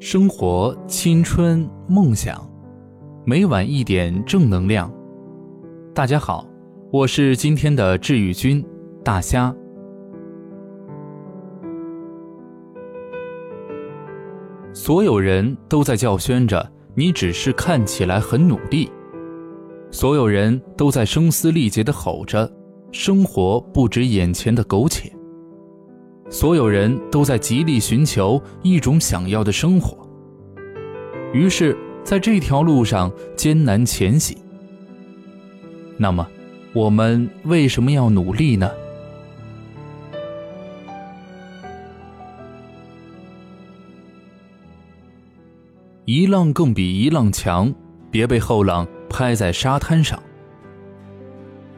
生活、青春、梦想，每晚一点正能量。大家好，我是今天的治愈君大虾。所有人都在叫宣着你，只是看起来很努力；所有人都在声嘶力竭的吼着，生活不止眼前的苟且。所有人都在极力寻求一种想要的生活，于是，在这条路上艰难前行。那么，我们为什么要努力呢？一浪更比一浪强，别被后浪拍在沙滩上。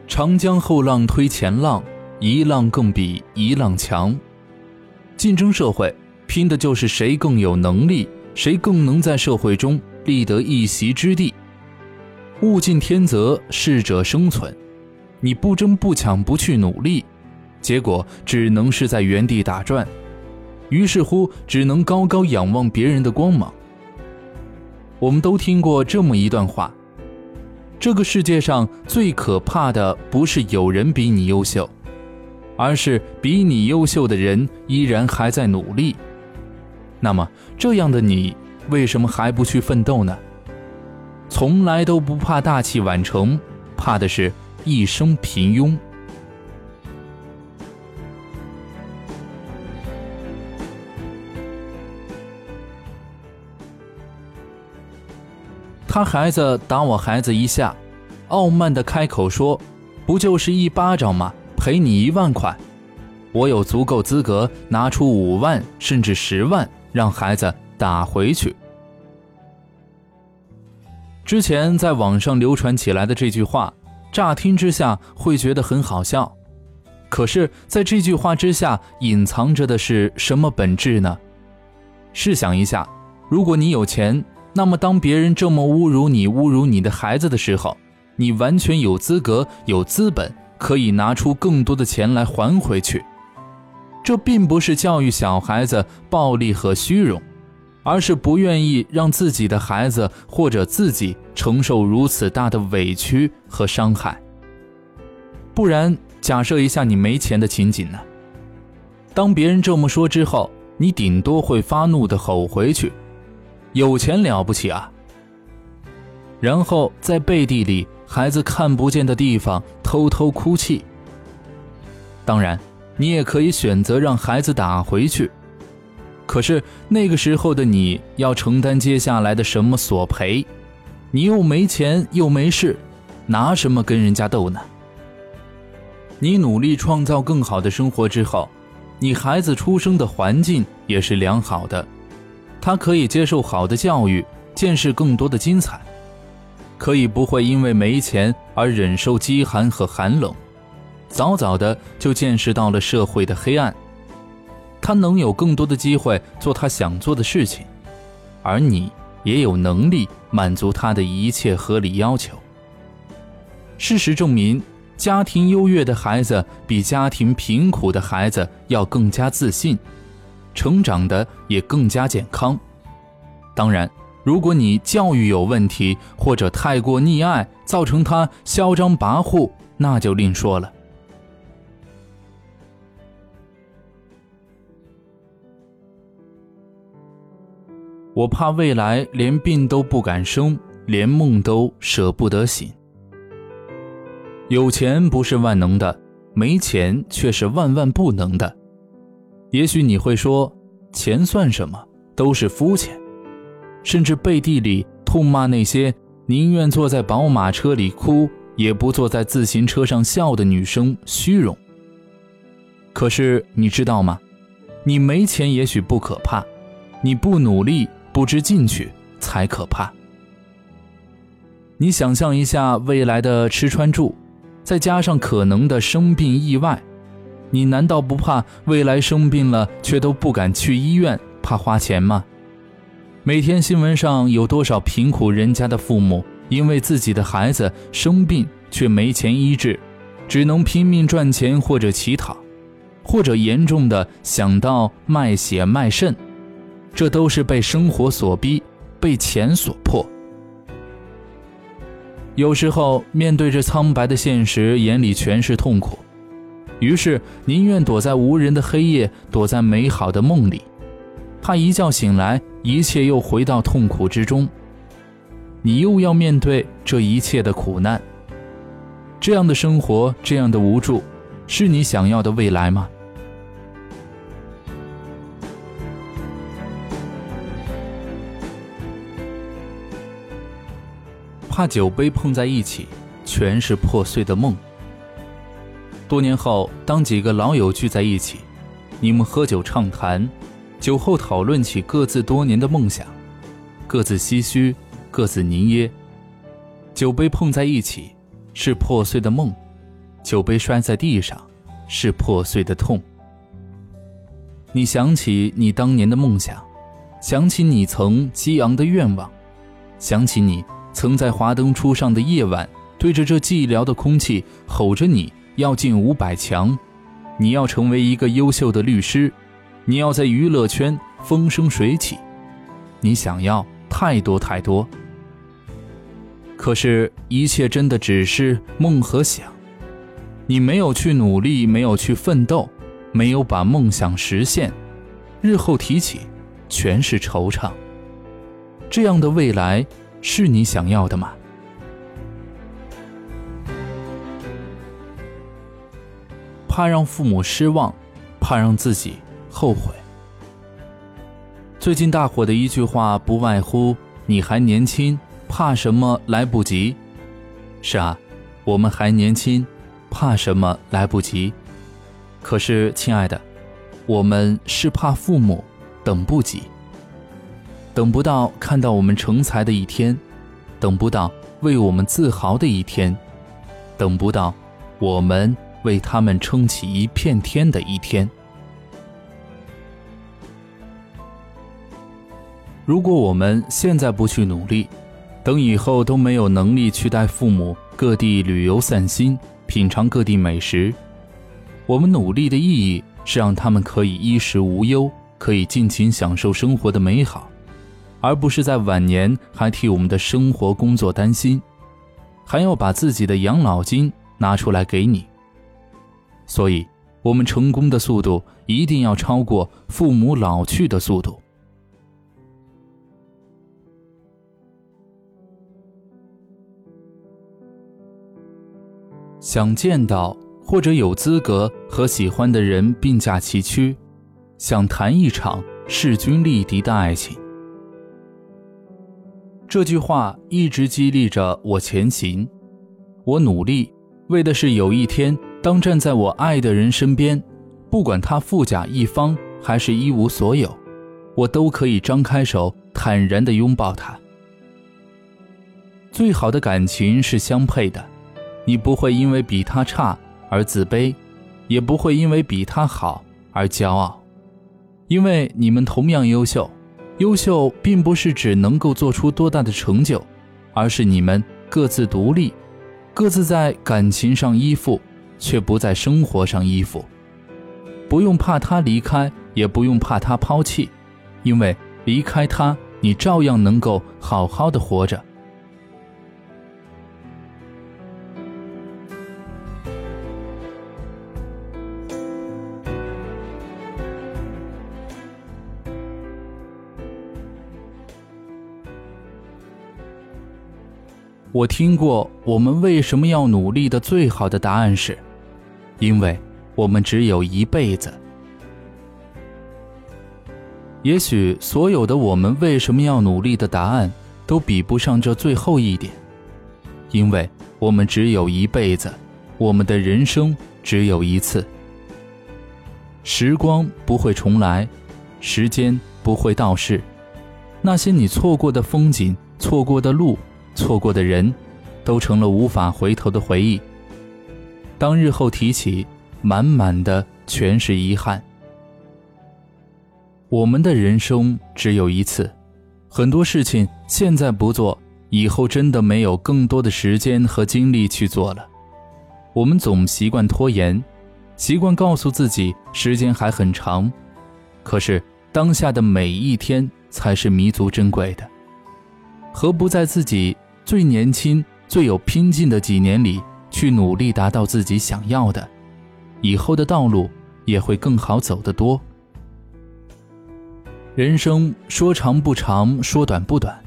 长江后浪推前浪，一浪更比一浪强。竞争社会，拼的就是谁更有能力，谁更能在社会中立得一席之地。物竞天择，适者生存。你不争不抢不去努力，结果只能是在原地打转。于是乎，只能高高仰望别人的光芒。我们都听过这么一段话：这个世界上最可怕的，不是有人比你优秀。而是比你优秀的人依然还在努力，那么这样的你为什么还不去奋斗呢？从来都不怕大器晚成，怕的是一生平庸。他孩子打我孩子一下，傲慢的开口说：“不就是一巴掌吗？”赔你一万块，我有足够资格拿出五万甚至十万让孩子打回去。之前在网上流传起来的这句话，乍听之下会觉得很好笑，可是，在这句话之下隐藏着的是什么本质呢？试想一下，如果你有钱，那么当别人这么侮辱你、侮辱你的孩子的时候，你完全有资格、有资本。可以拿出更多的钱来还回去，这并不是教育小孩子暴力和虚荣，而是不愿意让自己的孩子或者自己承受如此大的委屈和伤害。不然，假设一下你没钱的情景呢？当别人这么说之后，你顶多会发怒的吼回去：“有钱了不起啊！”然后在背地里。孩子看不见的地方偷偷哭泣。当然，你也可以选择让孩子打回去，可是那个时候的你要承担接下来的什么索赔？你又没钱又没势，拿什么跟人家斗呢？你努力创造更好的生活之后，你孩子出生的环境也是良好的，他可以接受好的教育，见识更多的精彩。可以不会因为没钱而忍受饥寒和寒冷，早早的就见识到了社会的黑暗。他能有更多的机会做他想做的事情，而你也有能力满足他的一切合理要求。事实证明，家庭优越的孩子比家庭贫苦的孩子要更加自信，成长的也更加健康。当然。如果你教育有问题，或者太过溺爱，造成他嚣张跋扈，那就另说了。我怕未来连病都不敢生，连梦都舍不得醒。有钱不是万能的，没钱却是万万不能的。也许你会说，钱算什么，都是肤浅。甚至背地里痛骂那些宁愿坐在宝马车里哭，也不坐在自行车上笑的女生虚荣。可是你知道吗？你没钱也许不可怕，你不努力不知进取才可怕。你想象一下未来的吃穿住，再加上可能的生病意外，你难道不怕未来生病了却都不敢去医院，怕花钱吗？每天新闻上有多少贫苦人家的父母，因为自己的孩子生病却没钱医治，只能拼命赚钱或者乞讨，或者严重的想到卖血卖肾，这都是被生活所逼，被钱所迫。有时候面对着苍白的现实，眼里全是痛苦，于是宁愿躲在无人的黑夜，躲在美好的梦里，怕一觉醒来，一切又回到痛苦之中。你又要面对这一切的苦难，这样的生活，这样的无助，是你想要的未来吗？怕酒杯碰在一起，全是破碎的梦。多年后，当几个老友聚在一起，你们喝酒畅谈，酒后讨论起各自多年的梦想，各自唏嘘，各自凝噎。酒杯碰在一起，是破碎的梦；酒杯摔在地上，是破碎的痛。你想起你当年的梦想，想起你曾激昂的愿望，想起你。曾在华灯初上的夜晚，对着这寂寥的空气吼着：“你要进五百强，你要成为一个优秀的律师，你要在娱乐圈风生水起，你想要太多太多。可是，一切真的只是梦和想，你没有去努力，没有去奋斗，没有把梦想实现，日后提起，全是惆怅。这样的未来。是你想要的吗？怕让父母失望，怕让自己后悔。最近大火的一句话，不外乎“你还年轻，怕什么来不及？”是啊，我们还年轻，怕什么来不及？可是，亲爱的，我们是怕父母等不及。等不到看到我们成才的一天，等不到为我们自豪的一天，等不到我们为他们撑起一片天的一天。如果我们现在不去努力，等以后都没有能力去带父母各地旅游散心，品尝各地美食，我们努力的意义是让他们可以衣食无忧，可以尽情享受生活的美好。而不是在晚年还替我们的生活工作担心，还要把自己的养老金拿出来给你。所以，我们成功的速度一定要超过父母老去的速度。想见到或者有资格和喜欢的人并驾齐驱，想谈一场势均力敌的爱情。这句话一直激励着我前行，我努力，为的是有一天当站在我爱的人身边，不管他富甲一方还是一无所有，我都可以张开手坦然地拥抱他。最好的感情是相配的，你不会因为比他差而自卑，也不会因为比他好而骄傲，因为你们同样优秀。优秀并不是指能够做出多大的成就，而是你们各自独立，各自在感情上依附，却不在生活上依附。不用怕他离开，也不用怕他抛弃，因为离开他，你照样能够好好的活着。我听过，我们为什么要努力的最好的答案是，因为我们只有一辈子。也许所有的我们为什么要努力的答案，都比不上这最后一点，因为我们只有一辈子，我们的人生只有一次。时光不会重来，时间不会倒逝，那些你错过的风景，错过的路。错过的人，都成了无法回头的回忆。当日后提起，满满的全是遗憾。我们的人生只有一次，很多事情现在不做，以后真的没有更多的时间和精力去做了。我们总习惯拖延，习惯告诉自己时间还很长，可是当下的每一天才是弥足珍贵的。何不在自己最年轻、最有拼劲的几年里，去努力达到自己想要的？以后的道路也会更好走得多。人生说长不长，说短不短，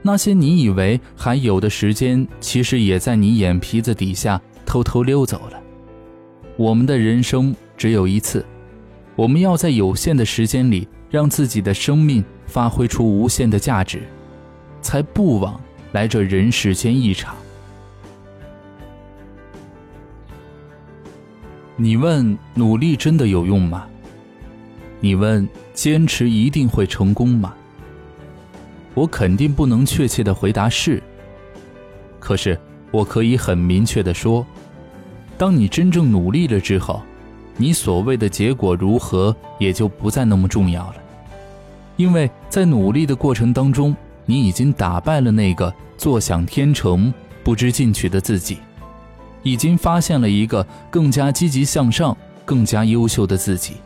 那些你以为还有的时间，其实也在你眼皮子底下偷偷溜走了。我们的人生只有一次，我们要在有限的时间里，让自己的生命发挥出无限的价值，才不枉来这人世间一场。你问努力真的有用吗？你问坚持一定会成功吗？我肯定不能确切的回答是。可是我可以很明确的说，当你真正努力了之后，你所谓的结果如何也就不再那么重要了，因为在努力的过程当中，你已经打败了那个坐享天成、不知进取的自己，已经发现了一个更加积极向上、更加优秀的自己。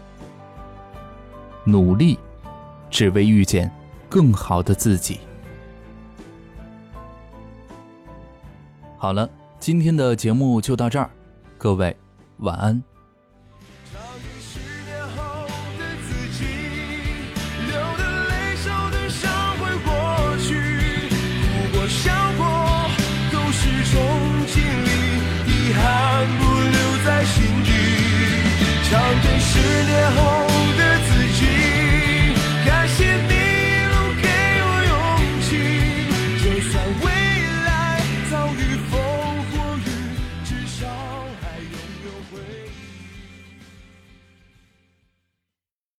努力，只为遇见更好的自己。好了，今天的节目就到这儿，各位晚安。十年后。